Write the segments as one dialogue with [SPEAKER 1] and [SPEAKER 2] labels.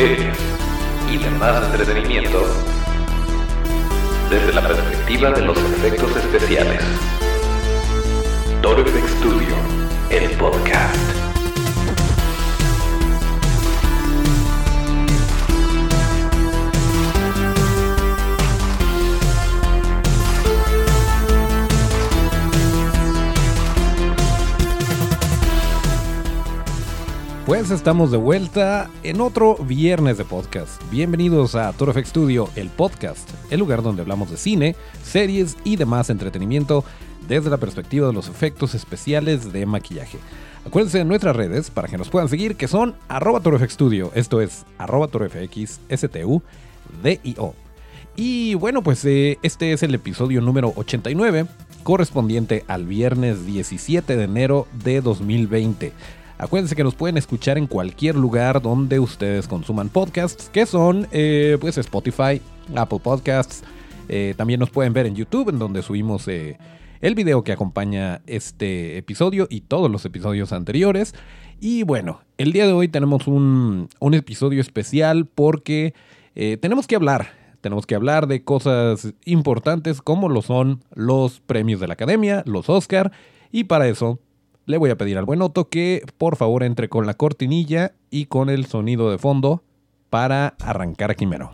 [SPEAKER 1] y demás entretenimiento desde la perspectiva de los efectos especiales. Toro FX Studio, el podcast.
[SPEAKER 2] Pues estamos de vuelta en otro viernes de podcast. Bienvenidos a Toro FX Studio, el podcast, el lugar donde hablamos de cine, series y demás entretenimiento desde la perspectiva de los efectos especiales de maquillaje. Acuérdense de nuestras redes para que nos puedan seguir, que son arroba ToroFX Studio, esto es arroba ToroFX STU DIO. Y bueno, pues eh, este es el episodio número 89, correspondiente al viernes 17 de enero de 2020. Acuérdense que nos pueden escuchar en cualquier lugar donde ustedes consuman podcasts, que son eh, pues Spotify, Apple Podcasts. Eh, también nos pueden ver en YouTube, en donde subimos eh, el video que acompaña este episodio y todos los episodios anteriores. Y bueno, el día de hoy tenemos un, un episodio especial porque tenemos que hablar. Tenemos que hablar de cosas importantes como lo son los premios de la academia, los Oscar. Y para eso le voy a pedir al buen Otto que por favor entre con la cortinilla y con el sonido de fondo para arrancar aquí mero.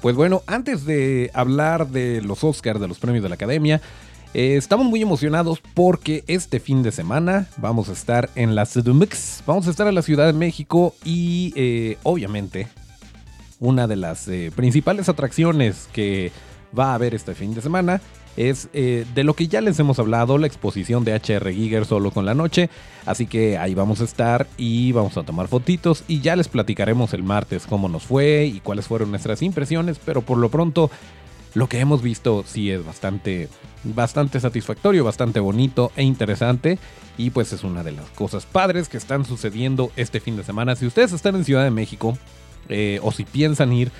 [SPEAKER 2] Pues bueno, antes de hablar de los Oscars, de los premios de la Academia, eh, estamos muy emocionados porque este fin de semana vamos a estar en la CDMX, vamos a estar en la Ciudad de México y eh, obviamente una de las eh, principales atracciones que va a haber este fin de semana es de lo que ya les hemos hablado, la exposición de HR Giger solo con la noche. Así que ahí vamos a estar y vamos a tomar fotitos y ya les platicaremos el martes cómo nos fue y cuáles fueron nuestras impresiones. Pero por lo pronto lo que hemos visto sí es bastante, bastante satisfactorio, bastante bonito e interesante. Y pues es una de las cosas padres que están sucediendo este fin de semana. Si ustedes están en Ciudad de México eh, o si piensan ir,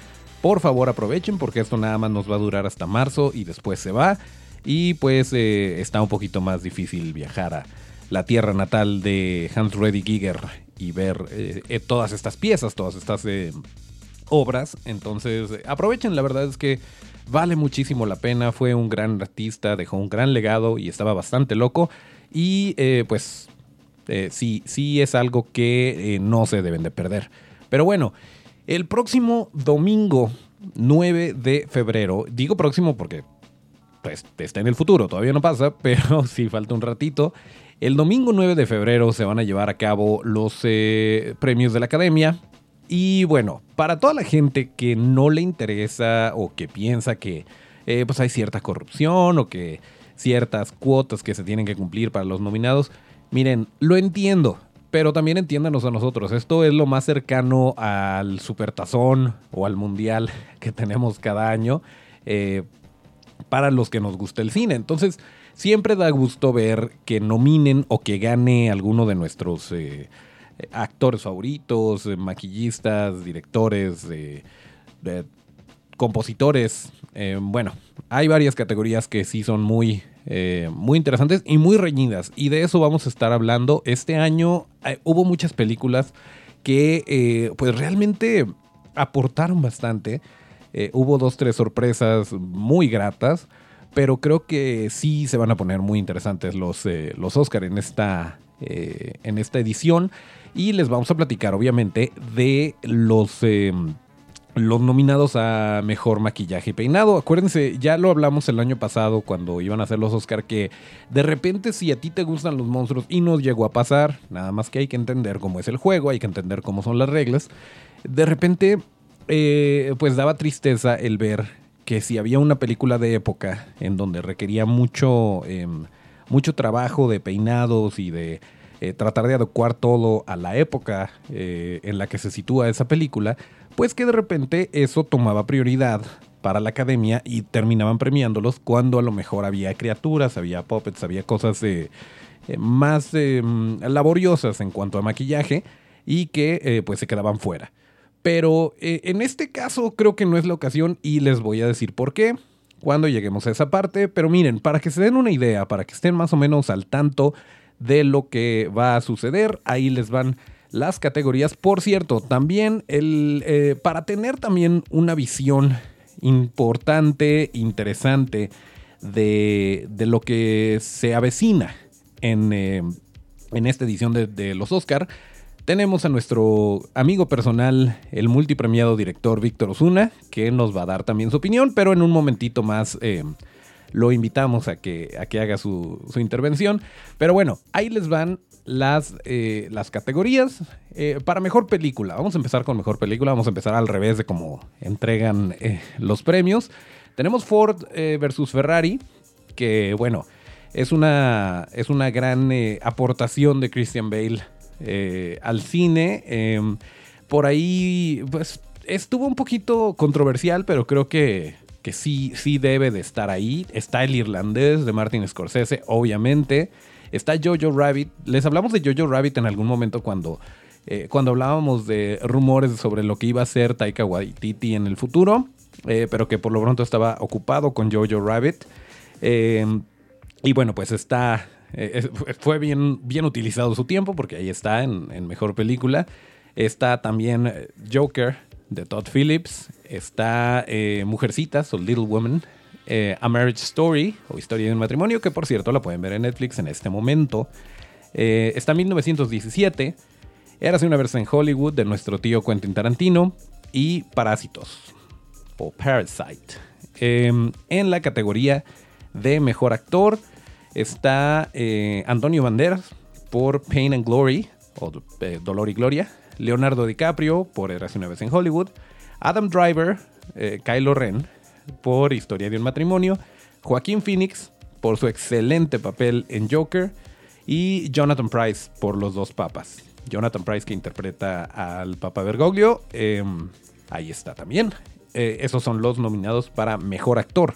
[SPEAKER 2] por favor aprovechen porque esto nada más nos va a durar hasta marzo y después se va. Y pues eh, está un poquito más difícil viajar a la tierra natal de Hans Reddy Giger y ver eh, todas estas piezas, todas estas obras. Entonces aprovechen, la verdad es que Vale muchísimo la pena, fue un gran artista, dejó un gran legado y estaba bastante loco. Y eh, pues eh, sí, sí es algo que eh, no se deben de perder. Pero bueno, el próximo domingo 9 de febrero, digo próximo porque pues está en el futuro, todavía no pasa, pero sí falta un ratito. El domingo 9 de febrero se van a llevar a cabo los premios de la academia. Y bueno, para toda la gente que no le interesa o que piensa que eh, pues hay cierta corrupción o que ciertas cuotas que se tienen que cumplir para los nominados, miren, lo entiendo, pero también entiéndanos a nosotros. Esto es lo más cercano al supertazón o al mundial que tenemos cada año eh, para los que nos gusta el cine. Entonces, siempre da gusto ver que nominen o que gane alguno de nuestros eh, actores favoritos, eh, maquillistas, directores, compositores. Eh, bueno, hay varias categorías que sí son muy, eh, muy interesantes y muy reñidas. Y de eso vamos a estar hablando. Este año hubo muchas películas que pues realmente aportaron bastante. hubo dos, tres sorpresas muy gratas. Pero creo que sí se van a poner muy interesantes los, los Oscar en esta, en esta edición. Y les vamos a platicar, obviamente, de los... Em, los nominados a mejor maquillaje y peinado. Acuérdense, ya lo hablamos el año pasado cuando iban a hacer los Oscar que de repente si a ti te gustan los monstruos y nos llegó a pasar, nada más que hay que entender cómo es el juego, hay que entender cómo son las reglas. De repente, eh, pues daba tristeza el ver que si había una película de época en donde requería mucho, em, mucho trabajo de peinados y de eh, tratar de adecuar todo a la época eh, en la que se sitúa esa película, pues que de repente eso tomaba prioridad para la academia y terminaban premiándolos cuando a lo mejor había criaturas, había puppets, había cosas eh, más laboriosas en cuanto a maquillaje y que pues se quedaban fuera. Pero en este caso creo que no es la ocasión y les voy a decir por qué cuando lleguemos a esa parte. Pero miren, para que se den una idea, para que estén más o menos al tanto de lo que va a suceder, ahí les van las categorías. Por cierto, también el, eh, para tener también una visión importante, interesante de, lo que se avecina en, eh, en esta edición de, los Oscar, tenemos a nuestro amigo personal, el multipremiado director Víctor Osuna, que nos va a dar también su opinión, pero en un momentito más eh, lo invitamos a que, a que haga su, intervención. Pero bueno, ahí les van las, eh, las categorías para mejor película. Vamos a empezar con mejor película, vamos a empezar al revés de cómo entregan los premios. Tenemos Ford versus Ferrari, que bueno, es una, es una gran eh, aportación de Christian Bale eh, al cine. Em, por ahí, pues, estuvo un poquito controversial, pero creo que, que sí, sí debe de estar ahí. Está el irlandés de Martin Scorsese, obviamente. Está Jojo Rabbit. Les hablamos de Jojo Rabbit en algún momento cuando, eh, cuando hablábamos de rumores sobre lo que iba a ser Taika Waititi en el futuro, pero que por lo pronto estaba ocupado con Jojo Rabbit. Em, y bueno, pues está. Eh, fue bien, bien utilizado su tiempo porque ahí está en, mejor película. Está también eh, Joker de Todd Phillips. Está eh, Mujercitas o Little Woman. A Marriage Story o Historia de un matrimonio, que por cierto la pueden ver en Netflix en este momento. está 1917. Érase una versión en Hollywood de nuestro tío Quentin Tarantino. Y Parásitos o Parasite. Em, en la categoría de mejor actor está eh, Antonio Banderas por Pain and Glory, o eh, Dolor y Gloria. Leonardo DiCaprio por Eras una vez en Hollywood. Adam Driver, eh, Kylo Ren por Historia de un matrimonio. Joaquín Phoenix por su excelente papel en Joker. Y Jonathan Price por Los dos papas. Jonathan Price que interpreta al Papa Bergoglio. Em, ahí está también. esos son los nominados para Mejor Actor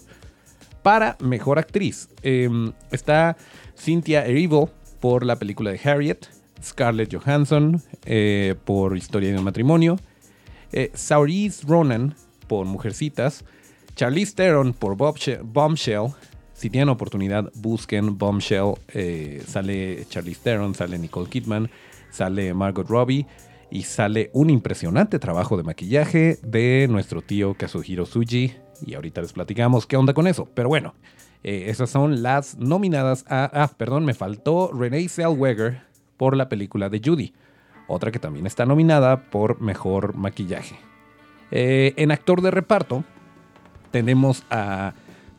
[SPEAKER 2] para Mejor Actriz. Em, está Cynthia Erivo por la película de Harriet, Scarlett Johansson eh, por Historia de un matrimonio, eh, Ronan por Mujercitas, Charlize Theron por Bombshell. Si tienen oportunidad, busquen Bombshell. Eh, sale Charlize Theron, sale Nicole Kidman, sale Margot Robbie y sale un impresionante trabajo de maquillaje de nuestro tío Kazuhiro Suji. Y ahorita les platicamos qué onda con eso. Pero bueno, eh, esas son las nominadas a... Ah, perdón, me faltó Renee Zellweger por la película de Judy. Otra que también está nominada por Mejor Maquillaje. Eh, en actor de reparto tenemos a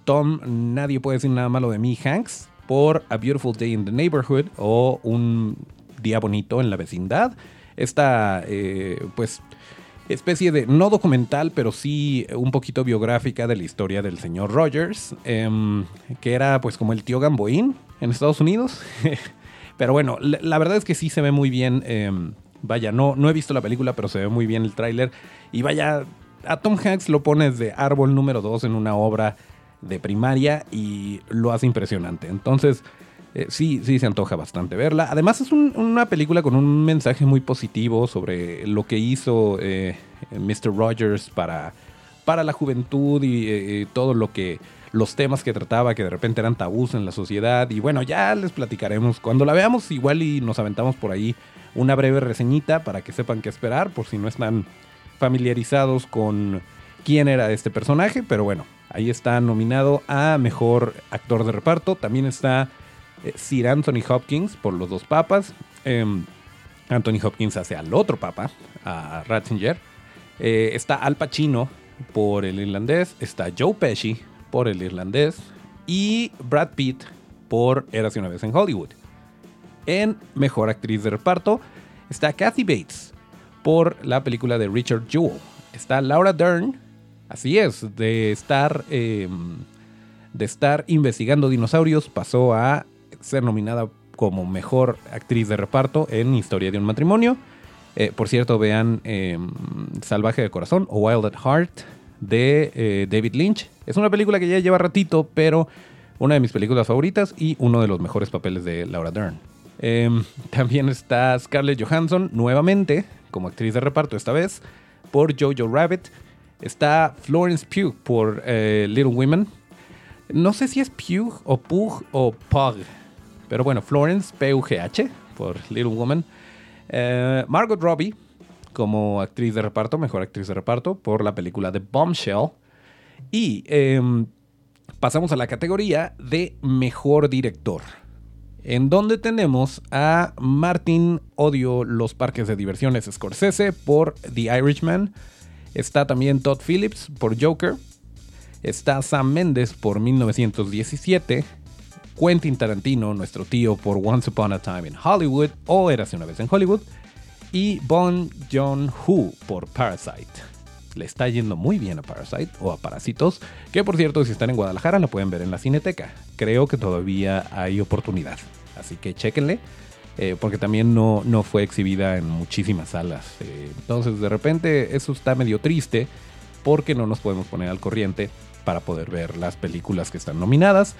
[SPEAKER 2] Tom, nadie puede decir nada malo de mí, Hanks, por A Beautiful Day in the Neighborhood o Un Día Bonito en la Vecindad. Esta, eh, pues, especie de, no documental, pero sí un poquito biográfica de la historia del señor Rogers, em, que era pues como el tío Gamboín en Estados Unidos. pero bueno, la, verdad es que sí se ve muy bien. Em, vaya, no, no he visto la película, pero se ve muy bien el tráiler. Y vaya, a Tom Hanks lo pones de árbol número 2 en una obra de primaria y lo hace impresionante. Entonces, eh, sí, sí se antoja bastante verla. Además es una película con un mensaje muy positivo sobre lo que hizo eh, Mr. Rogers para, para la juventud y eh, todo lo que los temas que trataba que de repente eran tabús en la sociedad y bueno ya les platicaremos cuando la veamos igual y nos aventamos por ahí una breve reseñita para que sepan qué esperar por si no están familiarizados con quién era este personaje pero bueno ahí está nominado a mejor actor de reparto también está eh, Sir Anthony Hopkins por los dos papas. Em, Anthony Hopkins hace al otro papa, a Ratzinger. Eh, está Al Pacino por el irlandés. Está Joe Pesci por el irlandés. Y Brad Pitt por Érase una vez en Hollywood. En Mejor Actriz de Reparto está Kathy Bates por la película de Richard Jewell. Está Laura Dern, así es, de estar, em, de estar investigando dinosaurios, pasó a ser nominada como mejor actriz de reparto en Historia de un matrimonio. Eh, por cierto, vean em, Salvaje de Corazón o Wild at Heart de eh, David Lynch. Es una película que ya lleva ratito, pero una de mis películas favoritas y uno de los mejores papeles de Laura Dern. Em, también está Scarlett Johansson nuevamente como actriz de reparto esta vez por Jojo Rabbit. Está Florence Pugh por eh, Little Women. No sé si es Pugh o Pug o Pug. Pero bueno, Florence P-U-G-H por Little Woman. Eh, Margot Robbie como actriz de reparto, mejor actriz de reparto, por la película The Bombshell. Y em, pasamos a la categoría de mejor director. En donde tenemos a Martin Odio los parques de diversiones Scorsese por The Irishman. Está también Todd Phillips por Joker. Está Sam Mendes por 1917. Quentin Tarantino, nuestro tío, por Once Upon a Time in Hollywood o Érase una vez en Hollywood. Y Bon Joon-ho por Parasite le está yendo muy bien a Parasite o a Parásitos, que por cierto si están en Guadalajara la pueden ver en la Cineteca. Creo que todavía hay oportunidad, así que chéquenle. Eh, porque también no, no fue exhibida en muchísimas salas. Eh, entonces de repente eso está medio triste porque no nos podemos poner al corriente para poder ver las películas que están nominadas.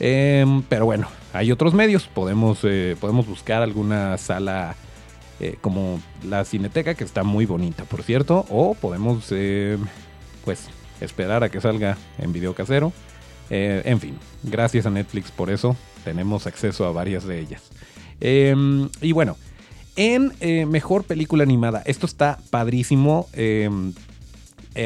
[SPEAKER 2] Em, pero bueno, hay otros medios. Podemos, eh, podemos buscar alguna sala eh, como la Cineteca, que está muy bonita, por cierto, o podemos, eh, pues, esperar a que salga en video casero. Eh, en fin, gracias a Netflix por eso, tenemos acceso a varias de ellas. Em, y bueno, en Mejor Película Animada, esto está padrísimo. Em,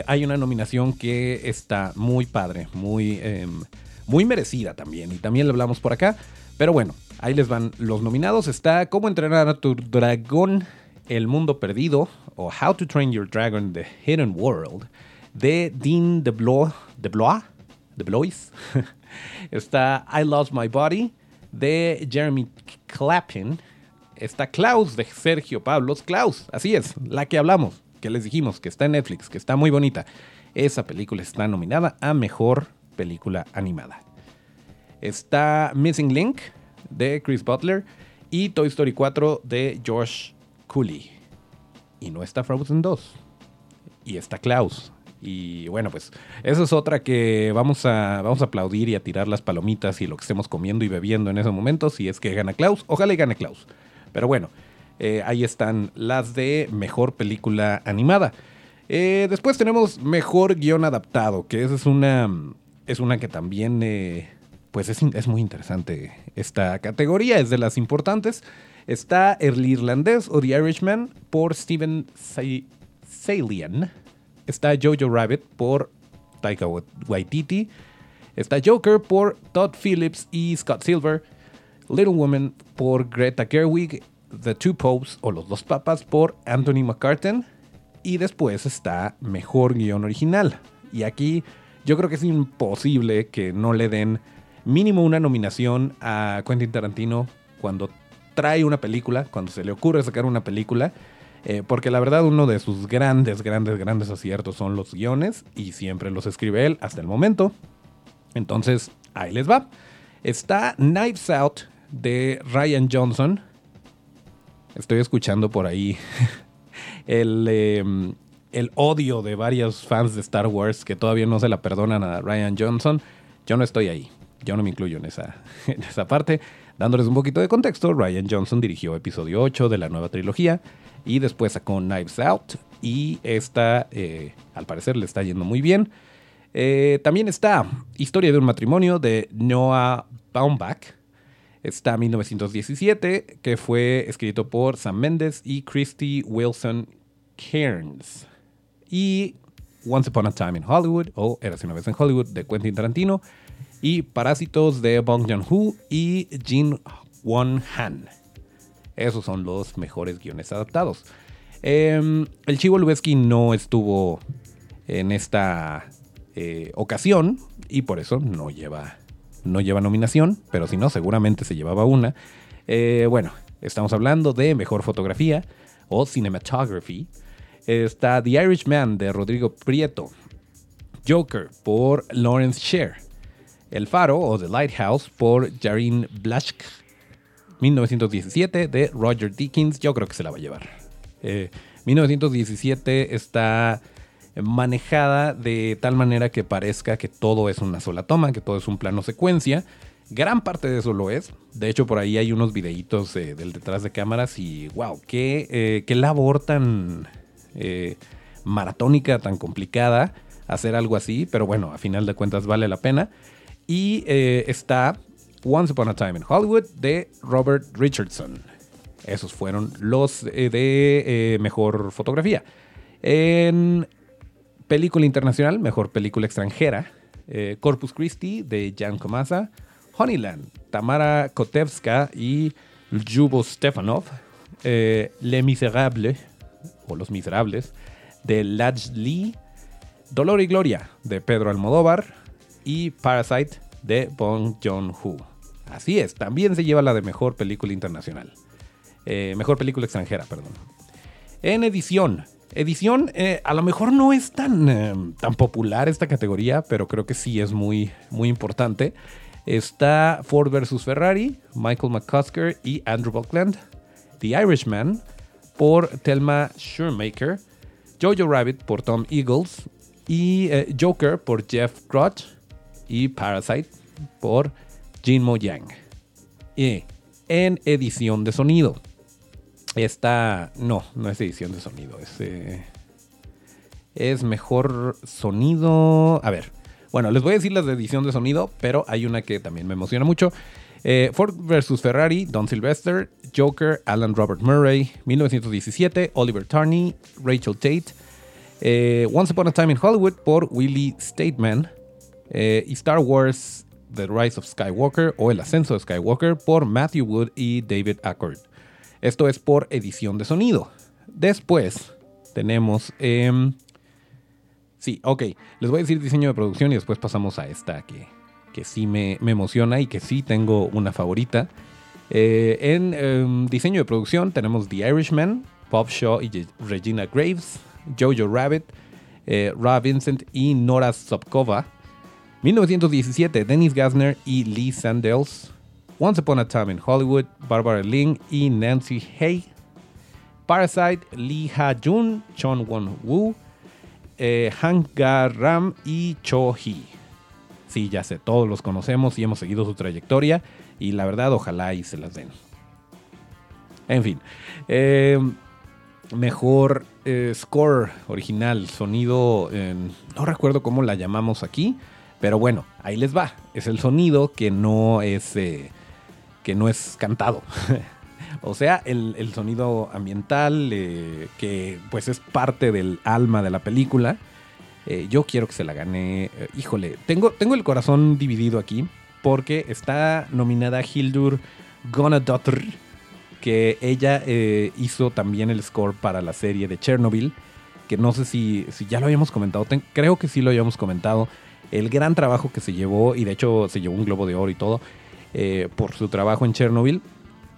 [SPEAKER 2] hay una nominación que está muy padre, muy, em, muy merecida también, y también le hablamos por acá. Pero bueno, ahí les van los nominados. Está Cómo entrenar a tu dragón, El mundo perdido, o How to Train Your Dragon, The Hidden World, de Dean DeBlois. DeBlois? Está I Lost My Body, de Jeremy Clappin. Está Klaus, de Sergio Pablos. Klaus, así es, la que hablamos, que les dijimos, que está en Netflix, que está muy bonita. Esa película está nominada a Mejor Película Animada. Está Missing Link de Chris Butler y Toy Story 4 de George Cooley. Y no está Frozen 2. Y está Klaus. Y bueno, pues esa es otra que vamos a, vamos a aplaudir y a tirar las palomitas y lo que estemos comiendo y bebiendo en ese momento. Si es que gana Klaus, ojalá y gane Klaus. Pero bueno, eh, ahí están las de mejor película animada. Eh, después tenemos mejor guion adaptado, que esa es una, es una que también eh, pues es, muy interesante esta categoría, es de las importantes. Está El Irlandés o The Irishman por Steven Salian. Está Jojo Rabbit por Taika Waititi. Está Joker por Todd Phillips y Scott Silver. Little Woman por Greta Gerwig. The Two Popes o Los Dos Papas por Anthony McCartan. Y después está Mejor Guión Original. Y aquí yo creo que es imposible que no le den mínimo una nominación a Quentin Tarantino cuando trae una película, cuando se le ocurre sacar una película. Eh, porque la verdad uno de sus grandes, grandes, grandes aciertos son los guiones y siempre los escribe él hasta el momento. Entonces, ahí les va. Está Knives Out de Ryan Johnson. Estoy escuchando por ahí el, em, el odio de varios fans de Star Wars que todavía no se la perdonan a Ryan Johnson. Yo no estoy ahí. Yo no me incluyo en esa, en esa parte. Dándoles un poquito de contexto, Ryan Johnson dirigió episodio 8 de la nueva trilogía y después sacó Knives Out y esta, eh, al parecer, le está yendo muy bien. Eh, también está Historia de un matrimonio de Noah Baumbach. Está 1917, que fue escrito por Sam Mendes y Christy Wilson Cairns. Y Once Upon a Time in Hollywood, o Eras una vez en Hollywood, de Quentin Tarantino, y Parásitos de Bong Joon-ho y Jin Won Han. Esos son los mejores guiones adaptados. Em, el Chivo Lubeski no estuvo en esta eh, ocasión y por eso no lleva, no lleva nominación, pero si no, seguramente se llevaba una. Eh, bueno, estamos hablando de mejor fotografía o cinematography. Está The Irishman de Rodrigo Prieto, Joker por Lawrence Sher, el Faro o The Lighthouse por Jarin Blaschk. 1917 de Roger Dickens. Yo creo que se la va a llevar. 1917 eh, está manejada de tal manera que parezca que todo es una sola toma, que todo es un plano secuencia. Gran parte de eso lo es. De hecho, por ahí hay unos videitos del detrás de cámaras y wow, qué, eh, qué labor tan eh, maratónica, tan complicada hacer algo así, pero bueno, a final de cuentas vale la pena. Y eh, está Once Upon a Time in Hollywood de Robert Richardson. Esos fueron los eh, de eh, mejor fotografía. En película internacional, mejor película extranjera, Corpus Christi de Jan Komasa, Honeyland, Tamara Kotevska y Ljubo Stefanov, Les Miserables, o Los Miserables, de Laj Lee, Dolor y Gloria de Pedro Almodóvar y Parasite de Bong Joon-ho. Así es, también se lleva la de mejor película internacional. Eh, mejor película extranjera, perdón. En edición. Edición, eh, a lo mejor no es tan, eh, tan popular esta categoría, pero creo que sí es muy, muy importante. Está Ford vs. Ferrari, Michael McCusker y Andrew Buckland. The Irishman por Thelma Shoemaker. Jojo Rabbit por Tom Eagles y Joker por Jeff Crotch y Parasite por Jinmo Yang. Y en edición de sonido. Esta, no, no es edición de sonido, es, eh, es mejor sonido. A ver, bueno, les voy a decir las de edición de sonido, pero hay una que también me emociona mucho. Eh, Ford vs. Ferrari, Don Sylvester, Joker, Alan Robert Murray, 1917, Oliver Tarney, Rachel Tate, eh, Once Upon a Time in Hollywood por Willie Stateman eh, y Star Wars The Rise of Skywalker o El Ascenso de Skywalker por Matthew Wood y David Ackord. Esto es por edición de sonido. Después tenemos... Em, sí, ok. Les voy a decir diseño de producción y después pasamos a esta que, que sí me, emociona y que sí tengo una favorita. Eh, en em, diseño de producción tenemos The Irishman, Bob Shaw y Regina Graves. Jojo Rabbit, eh, Rob Vincent y Nora Sopkova. 1917, Dennis Gassner y Lee Sandels. Once Upon a Time in Hollywood, Barbara Ling y Nancy Hay. Parasite, Lee Ha-jun, Chon Won-woo, eh, Hank Ga-ram y Cho Hee. Sí, ya sé, todos los conocemos y hemos seguido su trayectoria y la verdad ojalá y se las den. En fin, eh, mejor eh, score original, sonido, no recuerdo cómo la llamamos aquí, pero bueno, ahí les va. Es el sonido que no es, eh, que no es cantado. o sea, el, sonido ambiental, eh, que pues es parte del alma de la película. yo quiero que se la gane. híjole, tengo, tengo el corazón dividido aquí porque está nominada Hildur Gonadotr que ella eh, hizo también el score para la serie de Chernobyl, que no sé si, si ya lo habíamos comentado, creo que sí lo habíamos comentado, el gran trabajo que se llevó, y de hecho se llevó un globo de oro y todo, eh, por su trabajo en Chernobyl,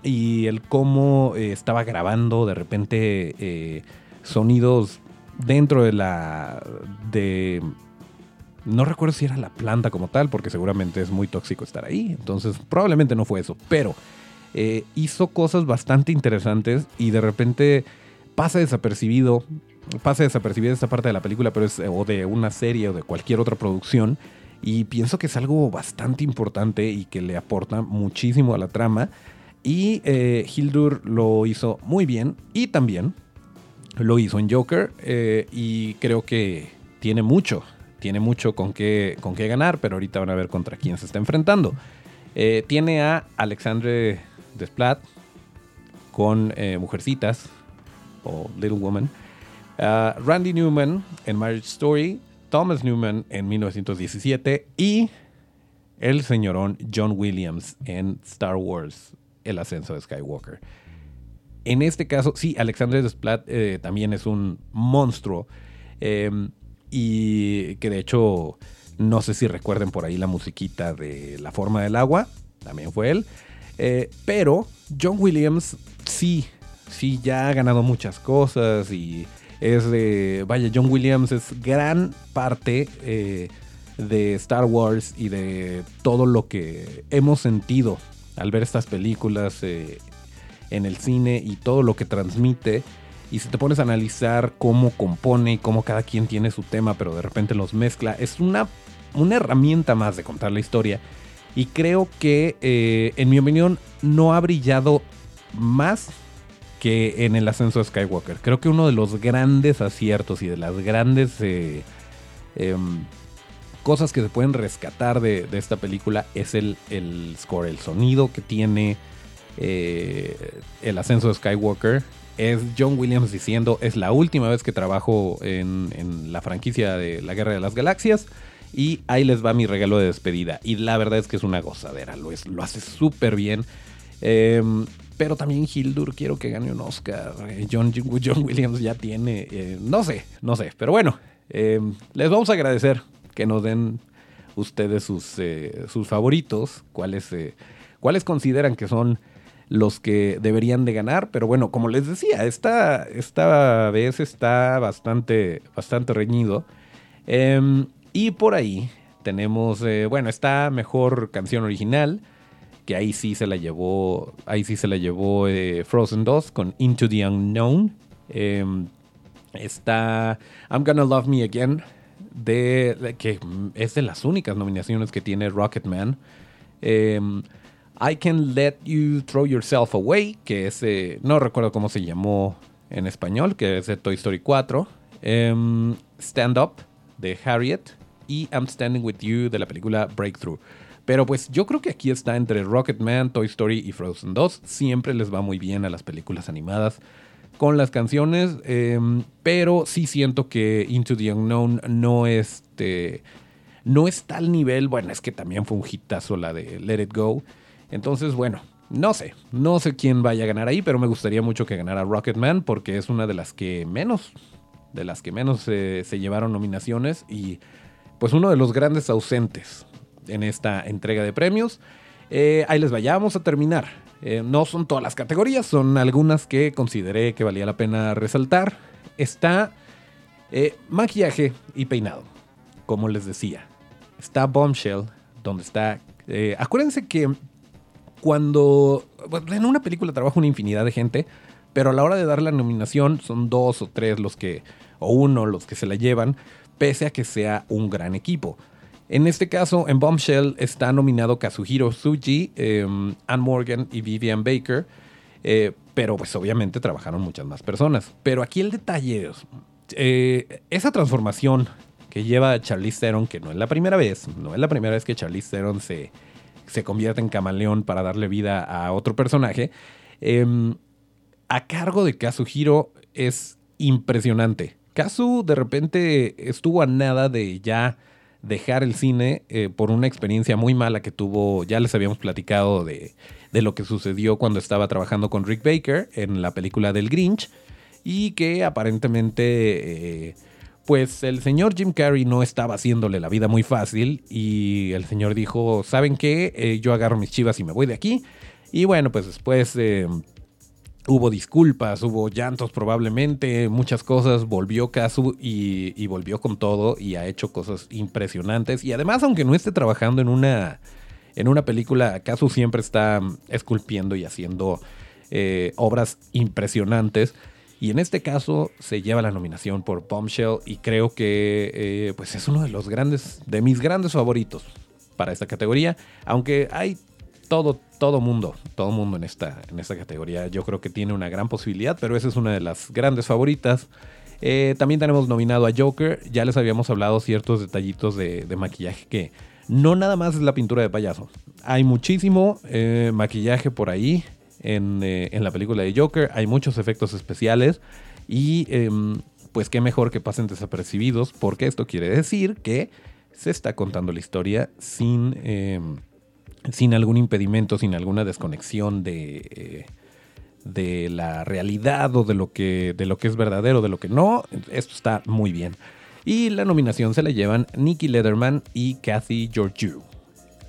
[SPEAKER 2] y el cómo eh, estaba grabando de repente sonidos dentro de la... de no recuerdo si era la planta como tal, porque seguramente es muy tóxico estar ahí. Entonces, probablemente no fue eso. Pero eh, hizo cosas bastante interesantes y de repente pasa desapercibido, pasa desapercibida esta parte de la película, pero es o de una serie o de cualquier otra producción. Y pienso que es algo bastante importante y que le aporta muchísimo a la trama. Y eh, Hildur lo hizo muy bien y también lo hizo en Joker. Eh, y creo que tiene mucho, tiene mucho con qué, con qué ganar, pero ahorita van a ver contra quién se está enfrentando. tiene a Alexandre Desplat con eh, Mujercitas o Little Woman. Uh, Randy Newman en Marriage Story, Thomas Newman en 1917 y el señorón John Williams en Star Wars, El ascenso de Skywalker. En este caso, sí, Alexander Desplat eh, también es un monstruo em, y que de hecho, no sé si recuerden por ahí la musiquita de La forma del agua, también fue él. Eh, pero John Williams sí, sí, ya ha ganado muchas cosas y es de, vaya, John Williams es gran parte eh, de Star Wars y de todo lo que hemos sentido al ver estas películas eh, en el cine y todo lo que transmite. Y si te pones a analizar cómo compone y cómo cada quien tiene su tema, pero de repente los mezcla, es una, una herramienta más de contar la historia y creo que, eh, en mi opinión, no ha brillado más que en el ascenso de Skywalker. Creo que uno de los grandes aciertos y de las grandes eh, em, cosas que se pueden rescatar de, esta película es el, score, el sonido que tiene eh, el ascenso de Skywalker. Es John Williams diciendo, es la última vez que trabajo en, la franquicia de la Guerra de las Galaxias. Y ahí les va mi regalo de despedida. Y la verdad es que es una gozadera, lo, es, lo hace súper bien. Em, pero también Hildur quiero que gane un Oscar. Eh, John, John Williams ya tiene, eh, no sé, no sé. Pero bueno, em, les vamos a agradecer que nos den ustedes sus, eh, sus favoritos, cuáles, consideran que son los que deberían de ganar. Pero bueno, como les decía, esta, esta vez está bastante, bastante reñido. Em, y por ahí tenemos, eh, bueno, está mejor canción original, que ahí sí se la llevó, ahí sí se la llevó eh, Frozen 2 con Into the Unknown. Em, está I'm Gonna Love Me Again, de, que es de las únicas nominaciones que tiene Rocketman. Em, I Can Let You Throw Yourself Away, que es, eh, no recuerdo cómo se llamó en español, que es de Toy Story 4. Em, Stand Up, de Harriet y I'm Standing With You de la película Breakthrough. Pero pues yo creo que aquí está entre Rocketman, Toy Story y Frozen 2. Siempre les va muy bien a las películas animadas con las canciones, em, pero sí siento que Into the Unknown no, este, no está al nivel, bueno, es que también fue un hitazo la de Let It Go. Entonces, bueno, no sé, no sé quién vaya a ganar ahí, pero me gustaría mucho que ganara Rocketman porque es una de las que menos, de las que menos se llevaron nominaciones y pues uno de los grandes ausentes en esta entrega de premios. Eh, ahí les vayamos a terminar. Eh, no son todas las categorías, son algunas que consideré que valía la pena resaltar. Está eh, maquillaje y peinado, como les decía. Está Bombshell, donde está... acuérdense que cuando... en una película trabaja una infinidad de gente, pero a la hora de dar la nominación son dos o tres los que... o uno los que se la llevan pese a que sea un gran equipo. En este caso, en Bombshell está nominado Kazuhiro Tsuji, em, Anne Morgan y Vivian Baker, eh, pero pues obviamente trabajaron muchas más personas. Pero aquí el detalle es, eh, esa transformación que lleva a Charlize Theron, que no es la primera vez, no es la primera vez que Charlize Theron se, se convierte en camaleón para darle vida a otro personaje, em, a cargo de Kazuhiro es impresionante. Kazu de repente estuvo a nada de ya dejar el cine eh, por una experiencia muy mala que tuvo, ya les habíamos platicado de, lo que sucedió cuando estaba trabajando con Rick Baker en la película del Grinch y que aparentemente eh, pues el señor Jim Carrey no estaba haciéndole la vida muy fácil y el señor dijo, ¿saben qué? Eh, yo agarro mis chivas y me voy de aquí. Y bueno, pues después Hubo disculpas, hubo llantos probablemente, muchas cosas. Volvió Kazu y, volvió con todo y ha hecho cosas impresionantes. Y además, aunque no esté trabajando en una, en una película, Kazu siempre está esculpiendo y haciendo eh, obras impresionantes. Y en este caso se lleva la nominación por Bombshell y creo que eh, pues es uno de los grandes, de mis grandes favoritos para esta categoría. Aunque hay todo, todo mundo, todo mundo en esta, en esta categoría. Yo creo que tiene una gran posibilidad, pero esa es una de las grandes favoritas. Eh, también tenemos nominado a Joker. Ya les habíamos hablado ciertos detallitos de, maquillaje que no nada más es la pintura de payaso. Hay muchísimo eh, maquillaje por ahí en, eh, en, la película de Joker. Hay muchos efectos especiales. Y em, pues qué mejor que pasen desapercibidos porque esto quiere decir que se está contando la historia sin em, sin algún impedimento, sin alguna desconexión de, eh, de la realidad o de lo, que, de lo que es verdadero, de lo que no. Esto está muy bien. Y la nominación se la llevan Nicky Lederman y Kathy Georgiou.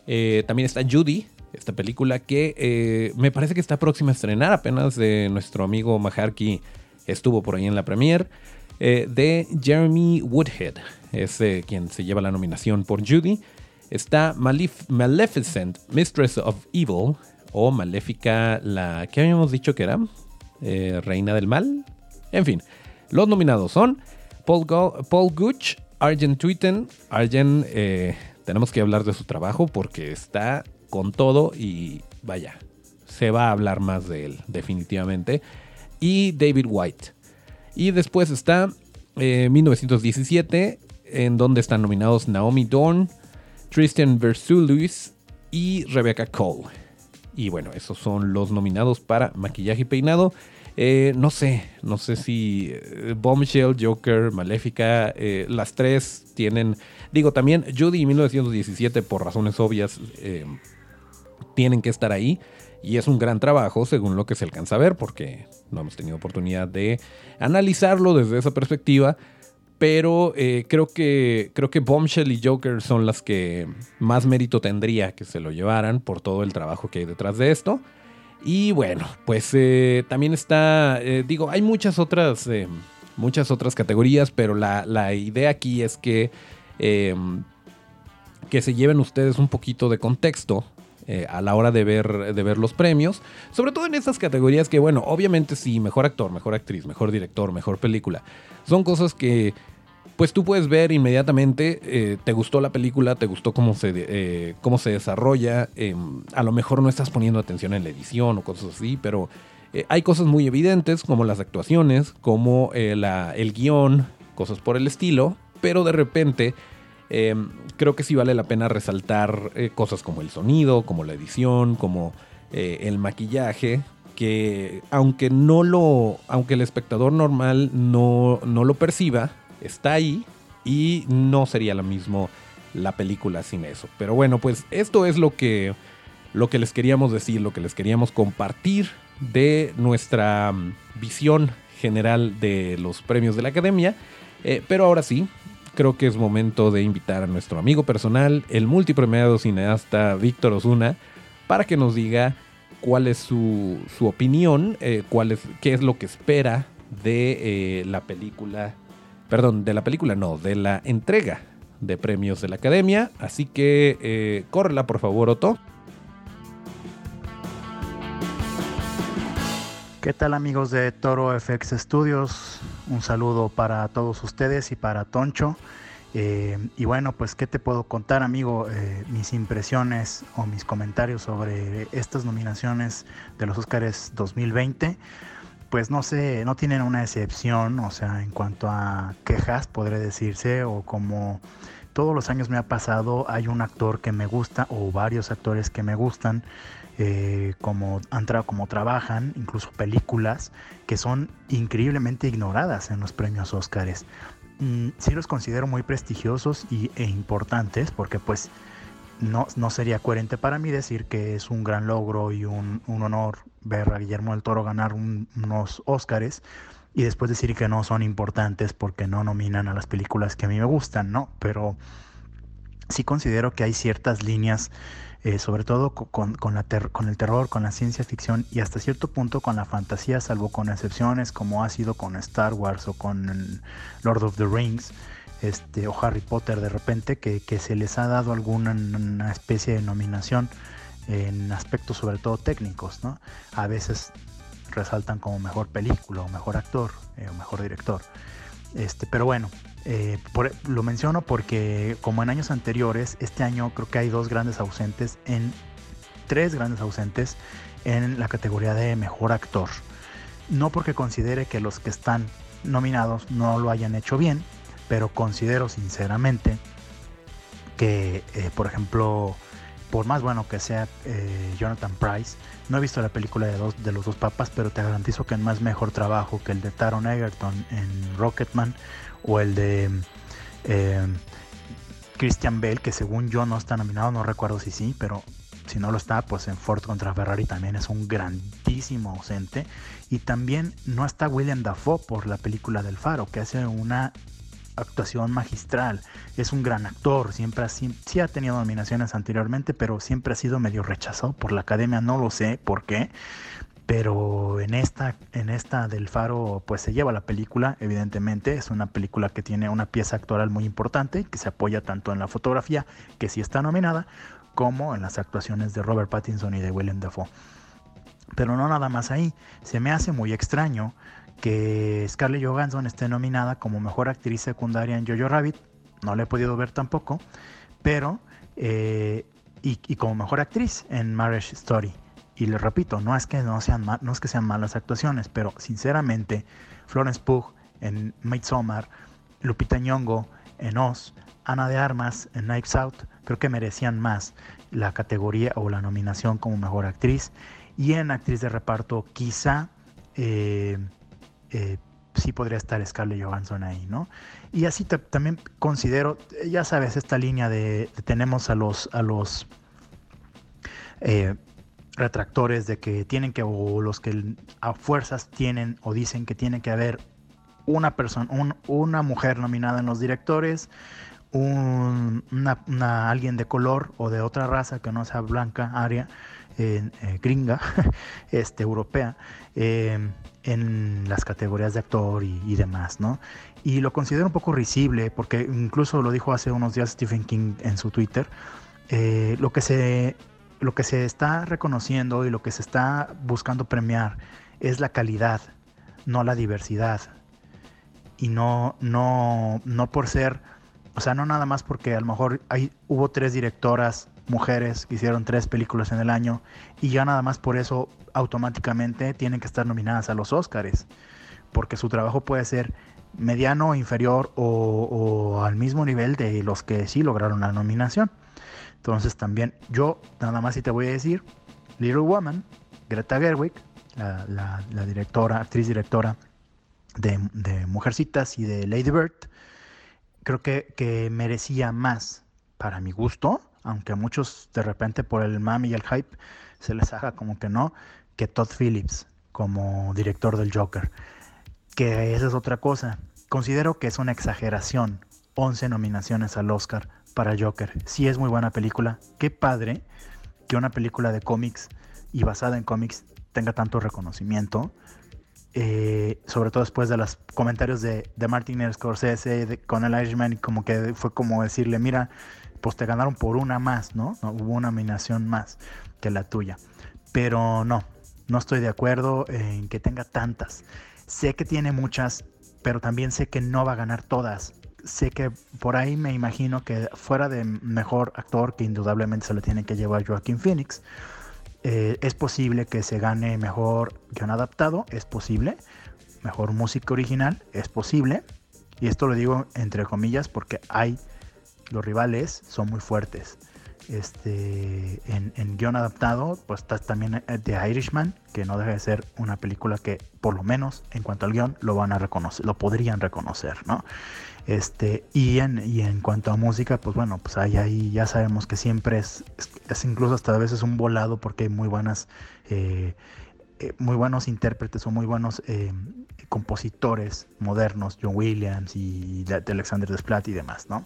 [SPEAKER 2] Eh, también está Judy, esta película que eh, me parece que está próxima a estrenar. Apenas de nuestro amigo Maharki estuvo por ahí en la premiere. de Jeremy Woodhead, es quien se lleva la nominación por Judy. Está Maleficent, Mistress of Evil, o Maléfica, la que habíamos dicho que era eh, Reina del Mal. En fin, los nominados son Paul, Paul Gooch, Arjen Twitten. Arjen, eh, tenemos que hablar de su trabajo porque está con todo y vaya, se va a hablar más de él, definitivamente. y David White. Y después está 1917, eh, en donde están nominados Naomi Dorn, Tristan Versulis y Rebecca Cole. Y bueno, esos son los nominados para maquillaje y peinado. Eh, no sé, no sé si eh, Bombshell, Joker, Maléfica, eh, las tres tienen, digo también Judy 1917 por razones obvias tienen que estar ahí y es un gran trabajo según lo que se alcanza a ver porque no hemos tenido oportunidad de analizarlo desde esa perspectiva. Pero creo, que, creo que Bombshell y Joker son las que más mérito tendría que se lo llevaran por todo el trabajo que hay detrás de esto. Y bueno, pues eh, también está, eh, digo, hay muchas otras, eh, muchas otras categorías, pero la, idea aquí es que, que se lleven ustedes un poquito de contexto a la hora de ver, de ver los premios, sobre todo en esas categorías que, bueno, obviamente sí, mejor actor, mejor actriz, mejor director, mejor película, son cosas que pues tú puedes ver inmediatamente, eh, te gustó la película, te gustó cómo se, eh, cómo se desarrolla, em, a lo mejor no estás poniendo atención en la edición o cosas así, pero eh, hay cosas muy evidentes como las actuaciones, como el guion, cosas por el estilo, pero de repente em, creo que sí vale la pena resaltar cosas como el sonido, como la edición, como el maquillaje, que aunque no lo, aunque el espectador normal no, no lo perciba, está ahí y no sería lo mismo la película sin eso. Pero bueno, pues esto es lo que, lo que les queríamos decir, lo que les queríamos compartir de nuestra mm, visión general de los premios de la academia. Eh, pero ahora sí, creo que es momento de invitar a nuestro amigo personal, el multipremiado cineasta Víctor Osuna, para que nos diga cuál es su, su opinión, eh, cuál es, qué es lo que espera de eh, la película Perdón, de la película, no, de la entrega de premios de la academia. Así que eh, córrela, por favor, Otto.
[SPEAKER 3] ¿Qué tal amigos de Toro FX Studios? Un saludo para todos ustedes y para Toncho. Eh, y bueno, pues qué te puedo contar amigo, eh, mis impresiones o mis comentarios sobre estas nominaciones de los Oscars 2020 pues no sé, no tienen una excepción, o sea, en cuanto a quejas, podré decirse, o como todos los años me ha pasado, hay un actor que me gusta, o varios actores que me gustan, eh, como, como trabajan, incluso películas, que son increíblemente ignoradas en los premios Óscares. Mm, sí los considero muy prestigiosos y, e importantes, porque pues no, no sería coherente para mí decir que es un gran logro y un, un honor ver a Guillermo del Toro ganar unos Óscares y después decir que no son importantes porque no nominan a las películas que a mí me gustan, ¿no? Pero sí considero que hay ciertas líneas, eh, sobre todo con, con, el terror, con la ciencia ficción y hasta cierto punto con la fantasía, salvo con excepciones como ha sido con Star Wars o con Lord of the Rings. Este, o Harry Potter de repente, que, se les ha dado alguna especie de nominación en aspectos sobre todo técnicos, ¿no? A veces resaltan como mejor película o mejor actor eh, o mejor director. Este, pero bueno, eh, lo menciono porque como en años anteriores, este año creo que hay dos grandes ausentes en tres grandes ausentes en la categoría de mejor actor. No porque considere que los que están nominados no lo hayan hecho bien, pero considero sinceramente que, eh, por ejemplo, por más bueno que sea eh, Jonathan Price, no he visto la película de, dos, de los dos papas, pero te garantizo que no es mejor trabajo que el de Taron Egerton en Rocketman o el de eh, Christian Bale, que según yo no está nominado, no recuerdo si sí, pero si no lo está, pues en Ford contra Ferrari también es un grandísimo ausente. Y también no está William Dafoe por la película del Faro, que hace una actuación magistral. Es un gran actor, siempre ha, ha tenido nominaciones anteriormente, pero siempre ha sido medio rechazado por la academia, no lo sé por qué. Pero en esta, en esta del Faro, pues se lleva la película, evidentemente. Es una película que tiene una pieza actoral muy importante, que se apoya tanto en la fotografía, que sí está nominada, como en las actuaciones de Robert Pattinson y de Willem Dafoe. Pero no nada más ahí. Se me hace muy extraño que Scarlett Johansson esté nominada como mejor actriz secundaria en Jojo Rabbit. No la he podido ver tampoco, pero. Eh, y, como mejor actriz en Marriage Story. Y le repito, no es que no sean, no es que sean malas actuaciones, pero sinceramente, Florence Pugh en Midsommar, Lupita Nyong'o en Oz, Ana de Armas en Knives Out, creo que merecían más la categoría o la nominación como mejor actriz. Y en actriz de reparto, quizá eh, eh, sí podría estar Scarlett Johansson ahí, ¿no? Y así también considero, ya sabes, esta línea de, tenemos a los, a los eh, retractores de que tienen que, o los que a fuerzas tienen o dicen que tiene que haber una persona, una mujer nominada en los directores, una, alguien de color o de otra raza que no sea blanca, aria, eh, gringa, este, europea, eh, en las categorías de actor y, demás, ¿no? Y lo considero un poco risible, porque incluso lo dijo hace unos días Stephen King en su Twitter, eh, lo, que se, lo que se está reconociendo y lo que se está buscando premiar es la calidad, no la diversidad. Y no, no, no por ser o sea, no nada más porque a lo mejor hay, hubo tres directoras mujeres que hicieron tres películas en el año y ya nada más por eso automáticamente tienen que estar nominadas a los Oscars, porque su trabajo puede ser mediano, inferior o, al mismo nivel de los que sí lograron la nominación. Entonces también yo nada más si te voy a decir, Little Woman, Greta Gerwig, la, directora, actriz directora de, de Mujercitas y de Lady Bird, creo que, que merecía más para mi gusto, aunque a muchos de repente por el mami y el hype se les haga como que no, que Todd Phillips como director del Joker. Que esa es otra cosa. Considero que es una exageración 11 nominaciones al Oscar para Joker. Sí es muy buena película. Qué padre que una película de cómics y basada en cómics tenga tanto reconocimiento. Eh, sobre todo después de los comentarios de, de Martin Scorsese con el Irishman, como que fue como decirle, mira, pues te ganaron por una más, ¿no? Hubo una nominación más que la tuya. Pero no, no estoy de acuerdo en que tenga tantas. Sé que tiene muchas, pero también sé que no va a ganar todas. Sé que por ahí me imagino que fuera de mejor actor, que indudablemente se lo tiene que llevar Joaquín Phoenix, eh, es posible que se gane mejor guion adaptado, es posible. Mejor música original, es posible. Y esto lo digo entre comillas porque hay, los rivales son muy fuertes. Este, en, en guion adaptado, pues está también The Irishman, que no deja de ser una película que, por lo menos en cuanto al guion, lo van a reconocer, lo podrían reconocer, ¿no? Este, y en, y en cuanto a música, pues bueno, pues ahí, ahí ya sabemos que siempre es, es, incluso hasta a veces un volado porque hay muy buenas, eh, eh, muy buenos intérpretes o muy buenos eh, compositores modernos, John Williams y de, Alexander Desplat y demás, ¿no?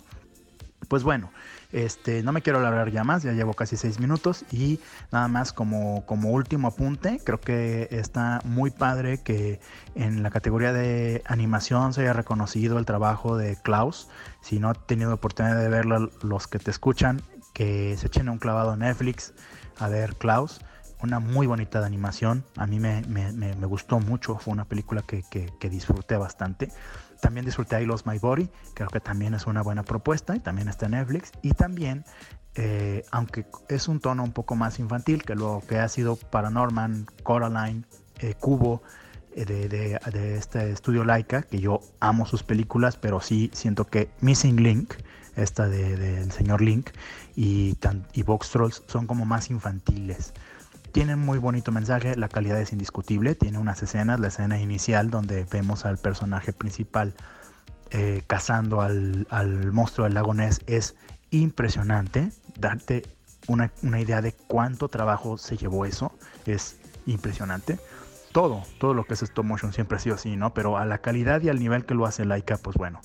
[SPEAKER 3] Pues bueno, este, no me quiero alargar ya más, ya llevo casi seis minutos y nada más como, como último apunte, creo que está muy padre que en la categoría de animación se haya reconocido el trabajo de Klaus. Si no han tenido oportunidad de verlo, los que te escuchan, que se echen un clavado en Netflix a ver Klaus una muy bonita de animación. A mí me, gustó mucho. Fue una película que, que, disfruté bastante. También disfruté I Lost My Body. Creo que también es una buena propuesta y también está en Netflix. Y también, eh, aunque es un tono un poco más infantil que lo que ha sido Paranorman, Coraline, eh, Cubo. Eh, de, de, este estudio Laika, que yo amo sus películas, pero sí siento que Missing Link, esta del señor Link, y, y Box Trolls son como más infantiles. Tiene muy bonito mensaje, la calidad es indiscutible, tiene unas escenas, la escena inicial donde vemos al personaje principal eh, cazando al, monstruo del lago Ness es impresionante, darte una, idea de cuánto trabajo se llevó eso, es impresionante. Todo, todo lo que es stop motion siempre ha sido así, ¿no? Pero a la calidad y al nivel que lo hace Laika, pues bueno.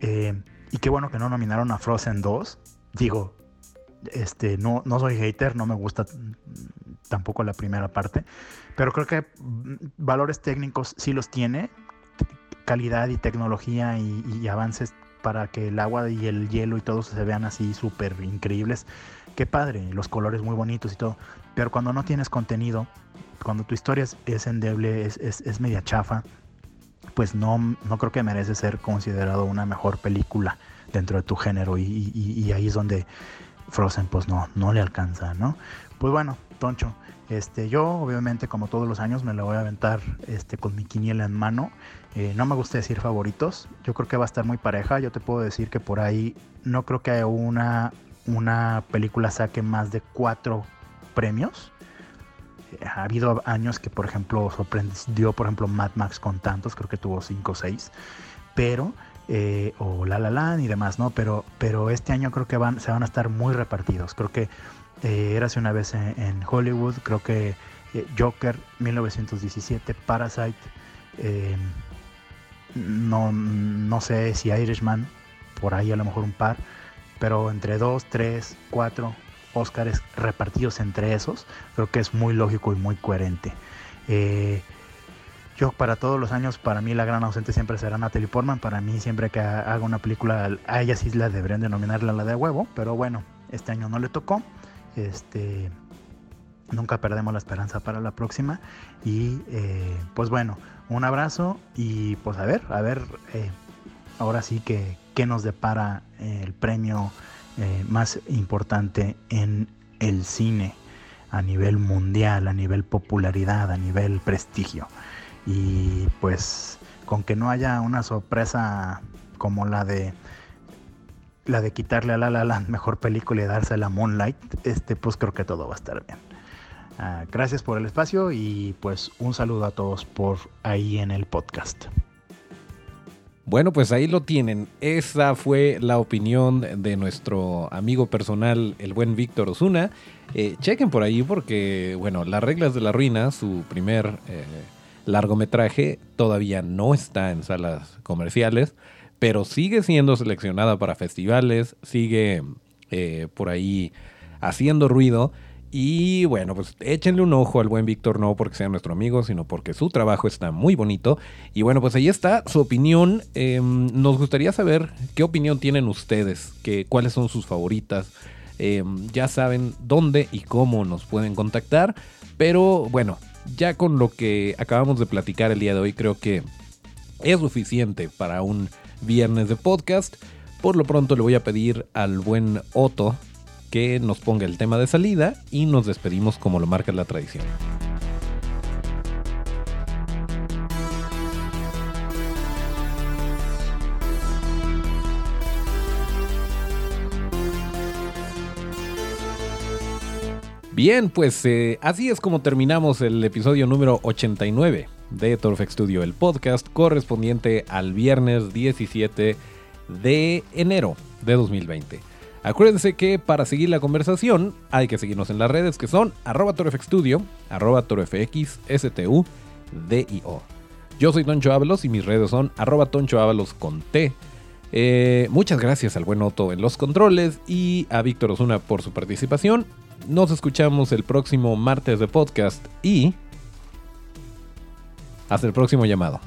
[SPEAKER 3] Eh, y qué bueno que no nominaron a Frozen 2. Digo, este, no, no soy hater, no me gusta tampoco la primera parte, pero creo que valores técnicos sí los tiene, calidad y tecnología y, avances para que el agua y el hielo y todo se vean así súper increíbles. Qué padre, los colores muy bonitos y todo. Pero cuando no tienes contenido, cuando tu historia es, endeble, es, es, media chafa, pues no, no creo que merece ser considerado una mejor película dentro de tu género. Y ahí es donde Frozen pues no, no le alcanza, ¿no? Pues bueno, Toncho. Este, yo, obviamente, como todos los años, me la voy a aventar este, con mi quiniela en mano. Eh, no me gusta decir favoritos. Yo creo que va a estar muy pareja. Yo te puedo decir que por ahí no creo que una, una película saque más de cuatro premios. Ha habido años que, por ejemplo, sorprendió, por ejemplo, Mad Max con tantos. Creo que tuvo cinco o seis. Pero eh, o La La Land y demás, ¿no? Pero, pero este año creo que se van a estar muy repartidos. Creo que eh, una vez en, Hollywood, creo que eh, Joker 1917, Parasite, eh, no, no sé si Irishman, por ahí a lo mejor un par, pero entre dos, tres, cuatro Oscars repartidos entre esos, creo que es muy lógico y muy coherente. Yo para todos los años, para mí la gran ausente siempre será Natalie Portman. Para mí siempre que haga una película, a ella sí la deberían denominarla la de huevo, pero bueno, este año no le tocó. Este, nunca perdemos la esperanza para la próxima. Y eh, pues bueno, un abrazo y pues a ver, a ver, eh, ahora sí que qué nos depara el premio eh, más importante en el cine a nivel mundial, a nivel popularidad, a nivel prestigio. Y pues con que no haya una sorpresa como la de la de quitarle a La La mejor película y dársela a Moonlight, este, pues creo que todo va a estar bien. Ah, gracias por el espacio y pues un saludo a todos por ahí en el podcast.
[SPEAKER 2] Bueno, pues ahí lo tienen. Esa fue la opinión de nuestro amigo personal, el buen Víctor Osuna. Eh, chequen por ahí porque, bueno, Las Reglas de la Ruina, su primer eh, largometraje, todavía no está en salas comerciales pero sigue siendo seleccionada para festivales, sigue eh, por ahí haciendo ruido. Y bueno, pues échenle un ojo al buen Víctor, no porque sea nuestro amigo, sino porque su trabajo está muy bonito. Y bueno, pues ahí está su opinión. Em, nos gustaría saber qué opinión tienen ustedes, que, cuáles son sus favoritas. Em, ya saben dónde y cómo nos pueden contactar. Pero bueno, ya con lo que acabamos de platicar el día de hoy, creo que es suficiente para un viernes de podcast. Por lo pronto le voy a pedir al buen Otto que nos ponga el tema de salida y nos despedimos como lo marca la tradición. Bien, pues eh, así es como terminamos el episodio número 89 de Torfex Studio, el podcast correspondiente al viernes 17 de enero de 2020. Acuérdense que para seguir la conversación hay que seguirnos en las redes que son arroba torfxstudio, arroba. Yo soy Toncho Ábalos y mis redes son arroba Toncho Ábalos con T. Eh, muchas gracias al buen Otto en los controles y a Víctor Osuna por su participación. Nos escuchamos el próximo martes de podcast y hasta el próximo llamado.